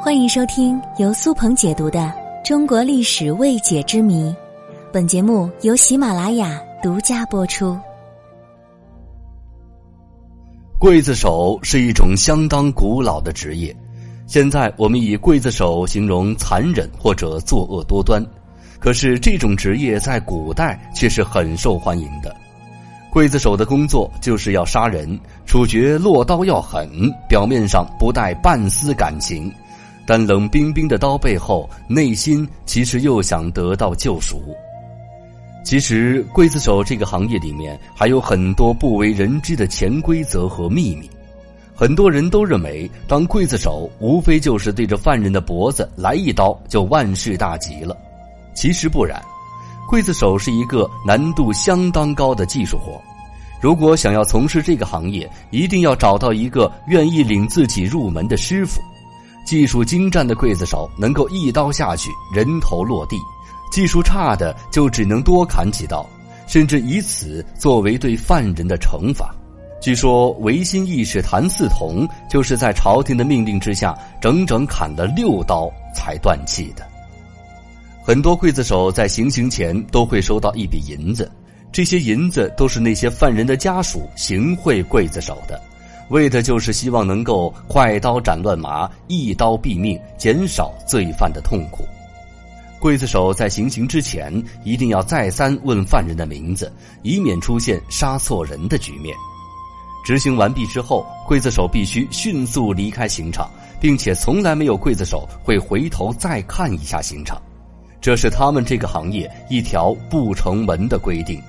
欢迎收听由苏鹏解读的《中国历史未解之谜》，本节目由喜马拉雅独家播出。刽子手是一种相当古老的职业，现在我们以刽子手形容残忍或者作恶多端，可是这种职业在古代却是很受欢迎的。刽子手的工作就是要杀人，处决落刀要狠，表面上不带半丝感情。但冷冰冰的刀背后，内心其实又想得到救赎。其实，刽子手这个行业里面还有很多不为人知的潜规则和秘密。很多人都认为，当刽子手无非就是对着犯人的脖子来一刀就万事大吉了。其实不然，刽子手是一个难度相当高的技术活。如果想要从事这个行业，一定要找到一个愿意领自己入门的师傅。技术精湛的刽子手能够一刀下去，人头落地；技术差的就只能多砍几刀，甚至以此作为对犯人的惩罚。据说维新义士谭嗣同就是在朝廷的命令之下，整整砍了六刀才断气的。很多刽子手在行刑前都会收到一笔银子，这些银子都是那些犯人的家属行贿刽子手的。为的就是希望能够快刀斩乱麻，一刀毙命，减少罪犯的痛苦。刽子手在行刑之前一定要再三问犯人的名字，以免出现杀错人的局面。执行完毕之后，刽子手必须迅速离开刑场，并且从来没有刽子手会回头再看一下刑场，这是他们这个行业一条不成文的规定。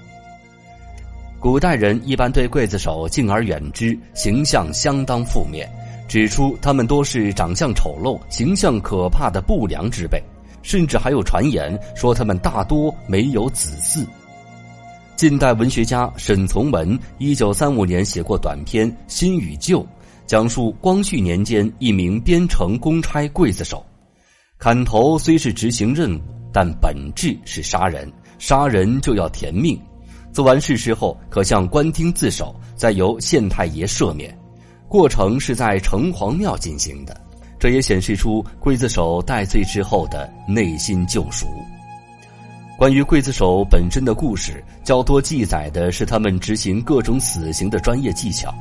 古代人一般对刽子手敬而远之，形象相当负面，指出他们多是长相丑陋、形象可怕的不良之辈，甚至还有传言说他们大多没有子嗣。近代文学家沈从文一九三五年写过短篇《新与旧》，讲述光绪年间一名边城公差刽子手，砍头虽是执行任务，但本质是杀人，杀人就要填命。做完事之后，可向官厅自首，再由县太爷赦免。过程是在城隍庙进行的，这也显示出刽子手戴罪之后的内心救赎。关于刽子手本身的故事，较多记载的是他们执行各种死刑的专业技巧。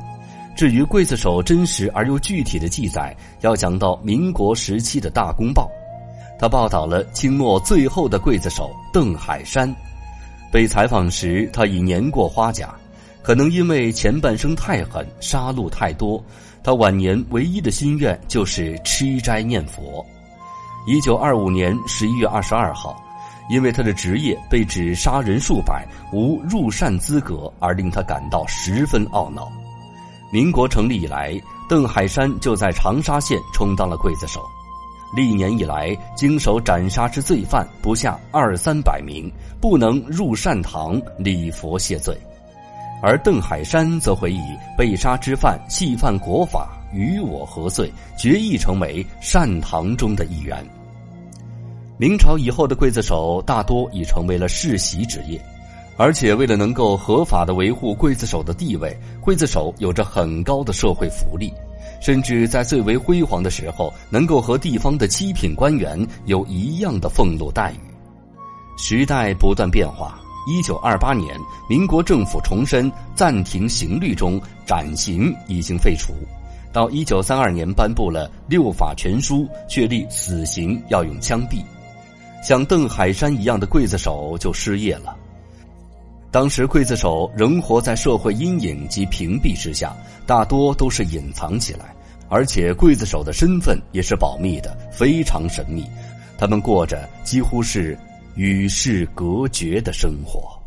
至于刽子手真实而又具体的记载，要讲到民国时期的大公报，他报道了清末最后的刽子手邓海山。被采访时，他已年过花甲，可能因为前半生太狠，杀戮太多，他晚年唯一的心愿就是吃斋念佛。一九二五年十一月二十二号，因为他的职业被指杀人数百，无入善资格，而令他感到十分懊恼。民国成立以来，邓海山就在长沙县充当了刽子手。历年以来，经手斩杀之罪犯不下二三百名，不能入善堂礼佛谢罪。而邓海山则会以被杀之犯系犯国法，与我何罪，决意成为善堂中的一员。明朝以后的刽子手大多已成为了世袭职业，而且为了能够合法的维护刽子手的地位，刽子手有着很高的社会福利。甚至在最为辉煌的时候，能够和地方的七品官员有一样的俸禄待遇。时代不断变化，一九二八年，民国政府重申暂停刑律中斩刑已经废除，到一九三二年颁布了六法全书，确立死刑要用枪毙。像邓海山一样的刽子手就失业了。当时刽子手仍活在社会阴影及屏蔽之下，大多都是隐藏起来，而且刽子手的身份也是保密的，非常神秘。他们过着几乎是与世隔绝的生活。